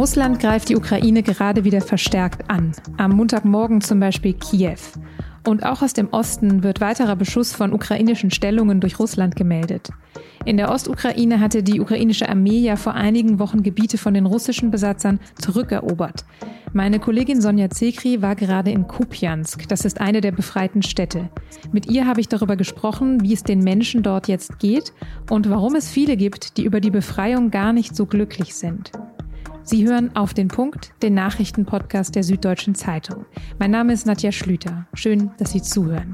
Russland greift die Ukraine gerade wieder verstärkt an. Am Montagmorgen zum Beispiel Kiew. Und auch aus dem Osten wird weiterer Beschuss von ukrainischen Stellungen durch Russland gemeldet. In der Ostukraine hatte die ukrainische Armee ja vor einigen Wochen Gebiete von den russischen Besatzern zurückerobert. Meine Kollegin Sonja Zekri war gerade in Kupjansk, das ist eine der befreiten Städte. Mit ihr habe ich darüber gesprochen, wie es den Menschen dort jetzt geht und warum es viele gibt, die über die Befreiung gar nicht so glücklich sind. Sie hören auf den Punkt, den Nachrichtenpodcast der Süddeutschen Zeitung. Mein Name ist Nadja Schlüter. Schön, dass Sie zuhören.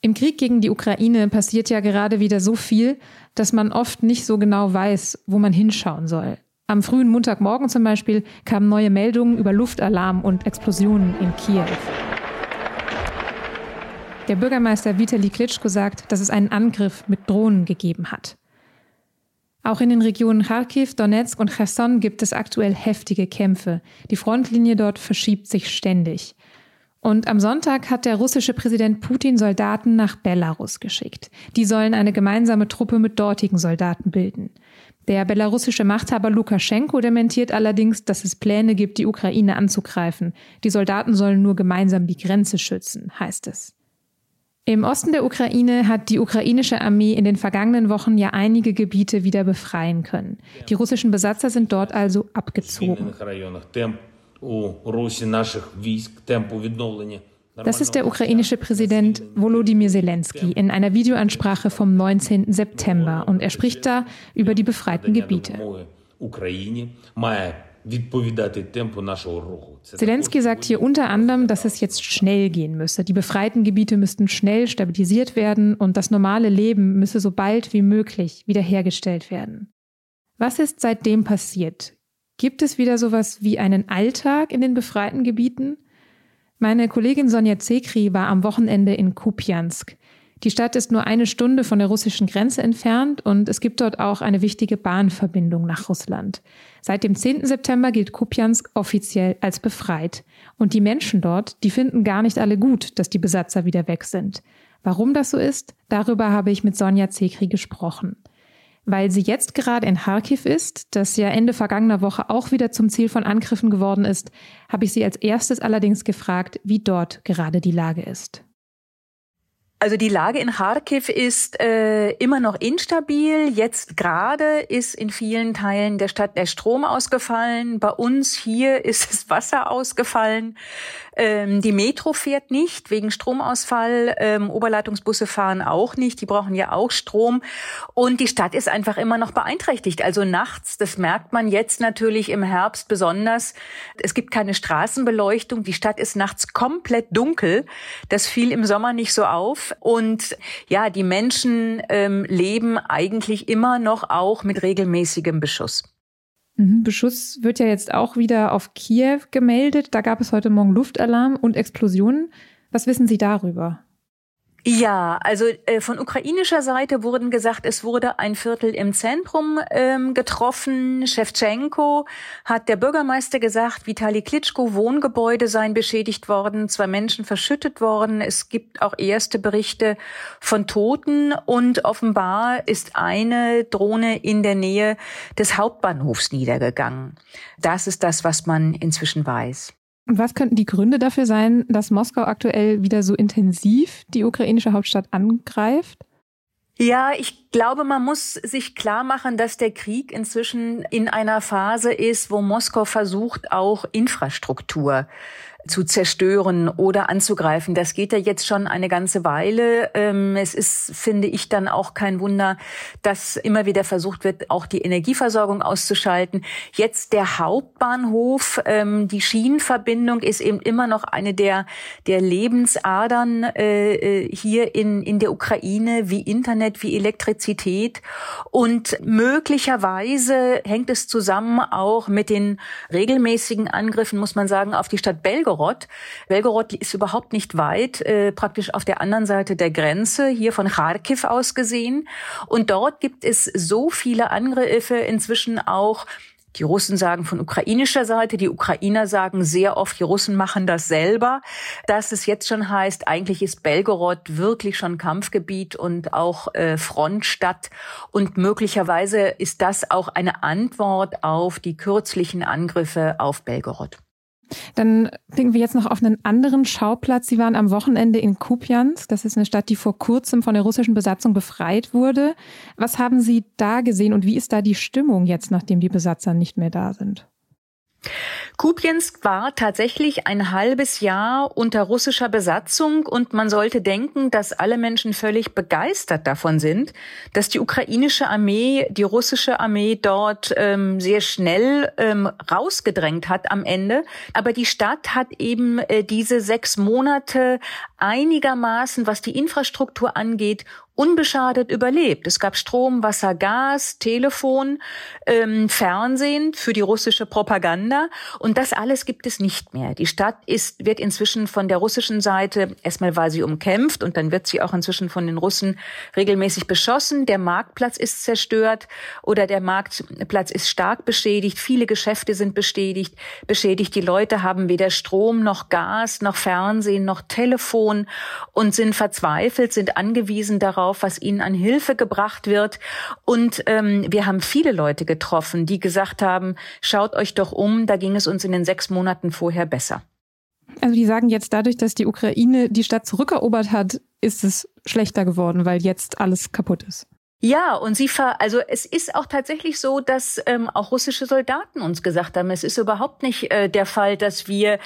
Im Krieg gegen die Ukraine passiert ja gerade wieder so viel, dass man oft nicht so genau weiß, wo man hinschauen soll. Am frühen Montagmorgen zum Beispiel kamen neue Meldungen über Luftalarm und Explosionen in Kiew. Der Bürgermeister Vitali Klitschko sagt, dass es einen Angriff mit Drohnen gegeben hat. Auch in den Regionen Kharkiv, Donetsk und Cherson gibt es aktuell heftige Kämpfe. Die Frontlinie dort verschiebt sich ständig. Und am Sonntag hat der russische Präsident Putin Soldaten nach Belarus geschickt. Die sollen eine gemeinsame Truppe mit dortigen Soldaten bilden. Der belarussische Machthaber Lukaschenko dementiert allerdings, dass es Pläne gibt, die Ukraine anzugreifen. Die Soldaten sollen nur gemeinsam die Grenze schützen, heißt es. Im Osten der Ukraine hat die ukrainische Armee in den vergangenen Wochen ja einige Gebiete wieder befreien können. Die russischen Besatzer sind dort also abgezogen. Das ist der ukrainische Präsident Volodymyr Zelensky in einer Videoansprache vom 19. September und er spricht da über die befreiten Gebiete. Zelensky sagt hier unter anderem, dass es jetzt schnell gehen müsse. Die befreiten Gebiete müssten schnell stabilisiert werden und das normale Leben müsse so bald wie möglich wiederhergestellt werden. Was ist seitdem passiert? Gibt es wieder sowas wie einen Alltag in den befreiten Gebieten? Meine Kollegin Sonja Zekri war am Wochenende in Kupjansk. Die Stadt ist nur eine Stunde von der russischen Grenze entfernt und es gibt dort auch eine wichtige Bahnverbindung nach Russland. Seit dem 10. September gilt Kupjansk offiziell als befreit. Und die Menschen dort, die finden gar nicht alle gut, dass die Besatzer wieder weg sind. Warum das so ist, darüber habe ich mit Sonja Zekri gesprochen. Weil sie jetzt gerade in Kharkiv ist, das ja Ende vergangener Woche auch wieder zum Ziel von Angriffen geworden ist, habe ich sie als erstes allerdings gefragt, wie dort gerade die Lage ist. Also die Lage in Kharkiv ist äh, immer noch instabil. Jetzt gerade ist in vielen Teilen der Stadt der Strom ausgefallen. Bei uns hier ist das Wasser ausgefallen. Ähm, die Metro fährt nicht wegen Stromausfall. Ähm, Oberleitungsbusse fahren auch nicht. Die brauchen ja auch Strom. Und die Stadt ist einfach immer noch beeinträchtigt. Also nachts, das merkt man jetzt natürlich im Herbst besonders. Es gibt keine Straßenbeleuchtung. Die Stadt ist nachts komplett dunkel. Das fiel im Sommer nicht so auf. Und ja, die Menschen ähm, leben eigentlich immer noch auch mit regelmäßigem Beschuss. Mhm. Beschuss wird ja jetzt auch wieder auf Kiew gemeldet. Da gab es heute Morgen Luftalarm und Explosionen. Was wissen Sie darüber? Ja, also äh, von ukrainischer Seite wurden gesagt, es wurde ein Viertel im Zentrum ähm, getroffen. Shevchenko hat der Bürgermeister gesagt, Vitali Klitschko Wohngebäude seien beschädigt worden, zwei Menschen verschüttet worden. Es gibt auch erste Berichte von Toten und offenbar ist eine Drohne in der Nähe des Hauptbahnhofs niedergegangen. Das ist das, was man inzwischen weiß. Was könnten die Gründe dafür sein, dass Moskau aktuell wieder so intensiv die ukrainische Hauptstadt angreift? Ja, ich glaube, man muss sich klar machen, dass der Krieg inzwischen in einer Phase ist, wo Moskau versucht, auch Infrastruktur zu zerstören oder anzugreifen. Das geht ja jetzt schon eine ganze Weile. Ähm, es ist, finde ich, dann auch kein Wunder, dass immer wieder versucht wird, auch die Energieversorgung auszuschalten. Jetzt der Hauptbahnhof, ähm, die Schienenverbindung ist eben immer noch eine der, der Lebensadern äh, äh, hier in, in der Ukraine, wie Internet, wie Elektrizität. Und möglicherweise hängt es zusammen auch mit den regelmäßigen Angriffen, muss man sagen, auf die Stadt Belgorod Belgorod. Belgorod ist überhaupt nicht weit, äh, praktisch auf der anderen Seite der Grenze, hier von Kharkiv aus gesehen. Und dort gibt es so viele Angriffe inzwischen auch Die Russen sagen von ukrainischer Seite, die Ukrainer sagen sehr oft, die Russen machen das selber, dass es jetzt schon heißt, eigentlich ist Belgorod wirklich schon Kampfgebiet und auch äh, Frontstadt und möglicherweise ist das auch eine Antwort auf die kürzlichen Angriffe auf Belgorod. Dann blicken wir jetzt noch auf einen anderen Schauplatz. Sie waren am Wochenende in Kupiansk. Das ist eine Stadt, die vor kurzem von der russischen Besatzung befreit wurde. Was haben Sie da gesehen und wie ist da die Stimmung jetzt, nachdem die Besatzer nicht mehr da sind? Kupiansk war tatsächlich ein halbes Jahr unter russischer Besatzung und man sollte denken, dass alle Menschen völlig begeistert davon sind, dass die ukrainische Armee die russische Armee dort ähm, sehr schnell ähm, rausgedrängt hat am Ende. Aber die Stadt hat eben äh, diese sechs Monate einigermaßen, was die Infrastruktur angeht, unbeschadet überlebt. Es gab Strom, Wasser, Gas, Telefon, ähm, Fernsehen für die russische Propaganda und das alles gibt es nicht mehr. Die Stadt ist, wird inzwischen von der russischen Seite, erstmal war sie umkämpft und dann wird sie auch inzwischen von den Russen regelmäßig beschossen. Der Marktplatz ist zerstört oder der Marktplatz ist stark beschädigt. Viele Geschäfte sind beschädigt. Beschädigt. Die Leute haben weder Strom noch Gas noch Fernsehen noch Telefon und sind verzweifelt, sind angewiesen darauf, was ihnen an Hilfe gebracht wird. Und ähm, wir haben viele Leute getroffen, die gesagt haben, schaut euch doch um, da ging es uns in den sechs Monaten vorher besser. Also die sagen jetzt dadurch, dass die Ukraine die Stadt zurückerobert hat, ist es schlechter geworden, weil jetzt alles kaputt ist. Ja, und sie ver, also es ist auch tatsächlich so, dass ähm, auch russische Soldaten uns gesagt haben, es ist überhaupt nicht äh, der Fall, dass wir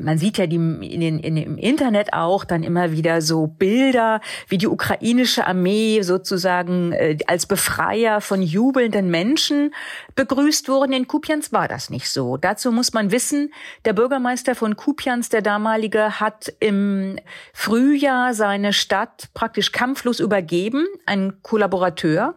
man sieht ja die, in den, in, im Internet auch dann immer wieder so Bilder, wie die ukrainische Armee sozusagen äh, als Befreier von jubelnden Menschen begrüßt wurden. In Kupians war das nicht so. Dazu muss man wissen, der Bürgermeister von Kupians, der damalige, hat im Frühjahr seine Stadt praktisch kampflos übergeben, ein Kollaborateur.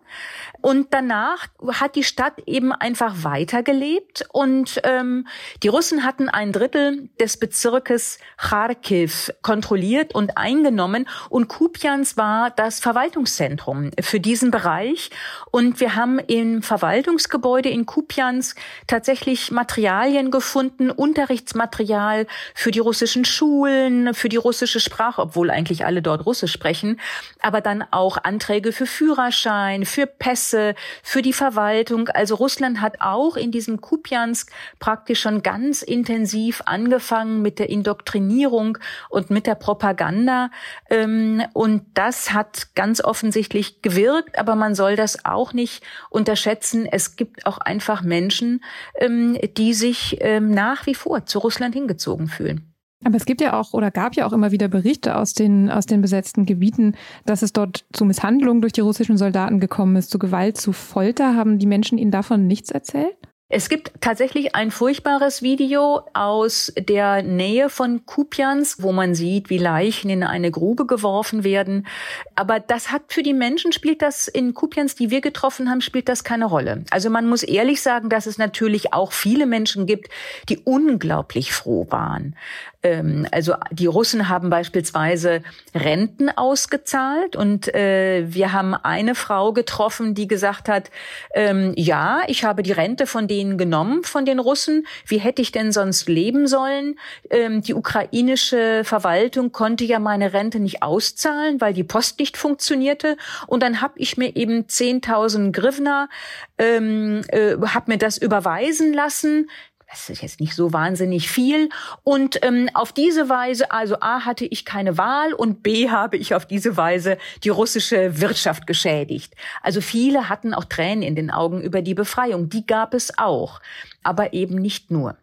Und danach hat die Stadt eben einfach weitergelebt und ähm, die Russen hatten ein Drittel des Bezirkes Kharkiv kontrolliert und eingenommen und Kupians war das Verwaltungszentrum für diesen Bereich und wir haben im Verwaltungsgebäude in Kupians tatsächlich Materialien gefunden, Unterrichtsmaterial für die russischen Schulen, für die russische Sprache, obwohl eigentlich alle dort Russisch sprechen, aber dann auch Anträge für Führerschein, für Pässe für die Verwaltung. Also Russland hat auch in diesem Kupiansk praktisch schon ganz intensiv angefangen mit der Indoktrinierung und mit der Propaganda. Ähm, und das hat ganz offensichtlich gewirkt, aber man soll das auch nicht unterschätzen. Es gibt auch einfach Menschen, ähm, die sich ähm, nach wie vor zu Russland hingezogen fühlen. Aber es gibt ja auch oder gab ja auch immer wieder Berichte aus den, aus den besetzten Gebieten, dass es dort zu Misshandlungen durch die russischen Soldaten gekommen ist, zu Gewalt, zu Folter. Haben die Menschen Ihnen davon nichts erzählt? Es gibt tatsächlich ein furchtbares Video aus der Nähe von Kupiansk, wo man sieht, wie Leichen in eine Grube geworfen werden. Aber das hat für die Menschen spielt das in Kupiansk, die wir getroffen haben, spielt das keine Rolle. Also man muss ehrlich sagen, dass es natürlich auch viele Menschen gibt, die unglaublich froh waren, ähm, also die Russen haben beispielsweise Renten ausgezahlt und äh, wir haben eine Frau getroffen, die gesagt hat, ähm, ja, ich habe die Rente von denen genommen, von den Russen. Wie hätte ich denn sonst leben sollen? Ähm, die ukrainische Verwaltung konnte ja meine Rente nicht auszahlen, weil die Post nicht funktionierte. Und dann habe ich mir eben 10.000 Grivna, ähm, äh, habe mir das überweisen lassen das ist jetzt nicht so wahnsinnig viel. Und ähm, auf diese Weise, also A hatte ich keine Wahl und B habe ich auf diese Weise die russische Wirtschaft geschädigt. Also viele hatten auch Tränen in den Augen über die Befreiung. Die gab es auch, aber eben nicht nur.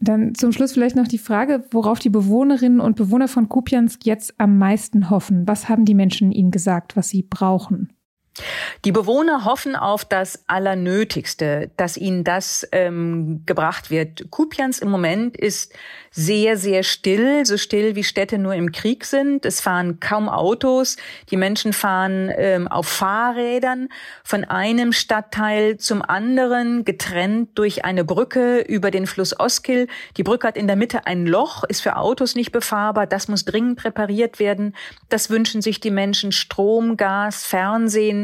Dann zum Schluss vielleicht noch die Frage, worauf die Bewohnerinnen und Bewohner von Kupiansk jetzt am meisten hoffen. Was haben die Menschen ihnen gesagt, was sie brauchen? Die Bewohner hoffen auf das Allernötigste, dass ihnen das ähm, gebracht wird. Kupians im Moment ist sehr, sehr still, so still wie Städte nur im Krieg sind. Es fahren kaum Autos. Die Menschen fahren ähm, auf Fahrrädern von einem Stadtteil zum anderen, getrennt durch eine Brücke über den Fluss Oskil. Die Brücke hat in der Mitte ein Loch, ist für Autos nicht befahrbar. Das muss dringend repariert werden. Das wünschen sich die Menschen. Strom, Gas, Fernsehen.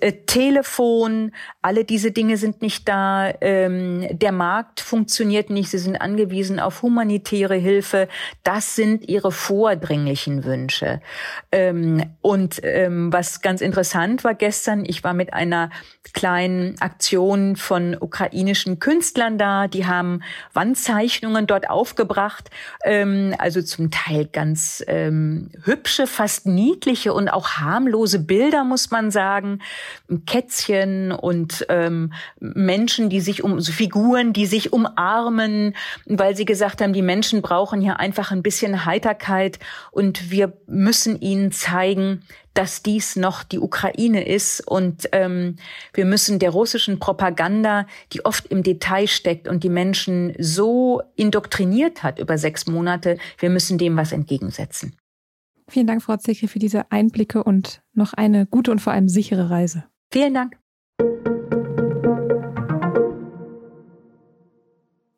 äh, Telefon, alle diese Dinge sind nicht da. Ähm, der Markt funktioniert nicht. Sie sind angewiesen auf humanitäre Hilfe. Das sind ihre vordringlichen Wünsche. Ähm, und ähm, was ganz interessant war gestern, ich war mit einer kleinen Aktion von ukrainischen Künstlern da. Die haben Wandzeichnungen dort aufgebracht. Ähm, also zum Teil ganz ähm, hübsche, fast niedliche und auch harmlose Bilder, muss man sagen. Kätzchen und ähm, Menschen, die sich um, so Figuren, die sich umarmen, weil sie gesagt haben, die Menschen brauchen hier einfach ein bisschen Heiterkeit und wir müssen ihnen zeigen, dass dies noch die Ukraine ist und ähm, wir müssen der russischen Propaganda, die oft im Detail steckt und die Menschen so indoktriniert hat über sechs Monate, wir müssen dem was entgegensetzen. Vielen Dank, Frau Zicke, für diese Einblicke und noch eine gute und vor allem sichere Reise. Vielen Dank.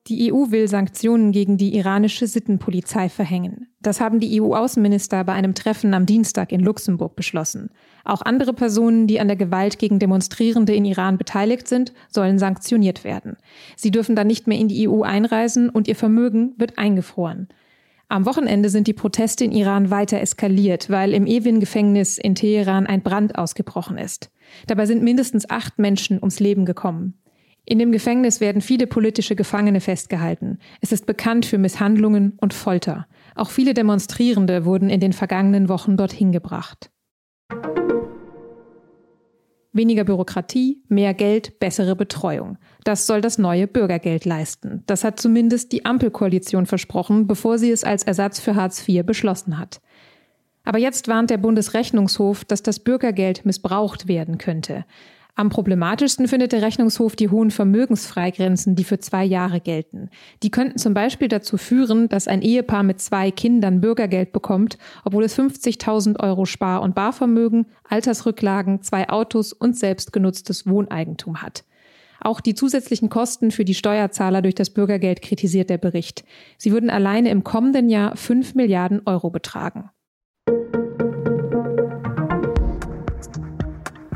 Die EU will Sanktionen gegen die iranische Sittenpolizei verhängen. Das haben die EU-Außenminister bei einem Treffen am Dienstag in Luxemburg beschlossen. Auch andere Personen, die an der Gewalt gegen Demonstrierende in Iran beteiligt sind, sollen sanktioniert werden. Sie dürfen dann nicht mehr in die EU einreisen und ihr Vermögen wird eingefroren. Am Wochenende sind die Proteste in Iran weiter eskaliert, weil im Evin-Gefängnis in Teheran ein Brand ausgebrochen ist. Dabei sind mindestens acht Menschen ums Leben gekommen. In dem Gefängnis werden viele politische Gefangene festgehalten. Es ist bekannt für Misshandlungen und Folter. Auch viele Demonstrierende wurden in den vergangenen Wochen dorthin gebracht. Weniger Bürokratie, mehr Geld, bessere Betreuung. Das soll das neue Bürgergeld leisten. Das hat zumindest die Ampelkoalition versprochen, bevor sie es als Ersatz für Hartz IV beschlossen hat. Aber jetzt warnt der Bundesrechnungshof, dass das Bürgergeld missbraucht werden könnte. Am problematischsten findet der Rechnungshof die hohen Vermögensfreigrenzen, die für zwei Jahre gelten. Die könnten zum Beispiel dazu führen, dass ein Ehepaar mit zwei Kindern Bürgergeld bekommt, obwohl es 50.000 Euro Spar- und Barvermögen, Altersrücklagen, zwei Autos und selbstgenutztes Wohneigentum hat. Auch die zusätzlichen Kosten für die Steuerzahler durch das Bürgergeld kritisiert der Bericht. Sie würden alleine im kommenden Jahr 5 Milliarden Euro betragen.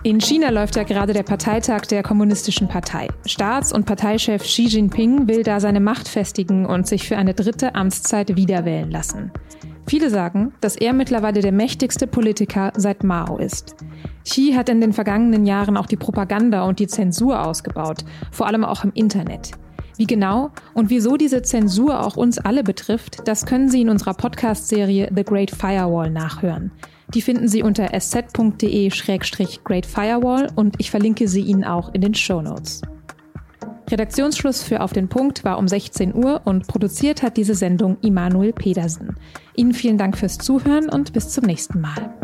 In China läuft ja gerade der Parteitag der Kommunistischen Partei. Staats- und Parteichef Xi Jinping will da seine Macht festigen und sich für eine dritte Amtszeit wiederwählen lassen. Viele sagen, dass er mittlerweile der mächtigste Politiker seit Mao ist. Xi hat in den vergangenen Jahren auch die Propaganda und die Zensur ausgebaut, vor allem auch im Internet. Wie genau und wieso diese Zensur auch uns alle betrifft, das können Sie in unserer Podcast-Serie The Great Firewall nachhören. Die finden Sie unter sz.de-great firewall und ich verlinke sie Ihnen auch in den Show Notes. Redaktionsschluss für Auf den Punkt war um 16 Uhr und produziert hat diese Sendung Immanuel Pedersen. Ihnen vielen Dank fürs Zuhören und bis zum nächsten Mal.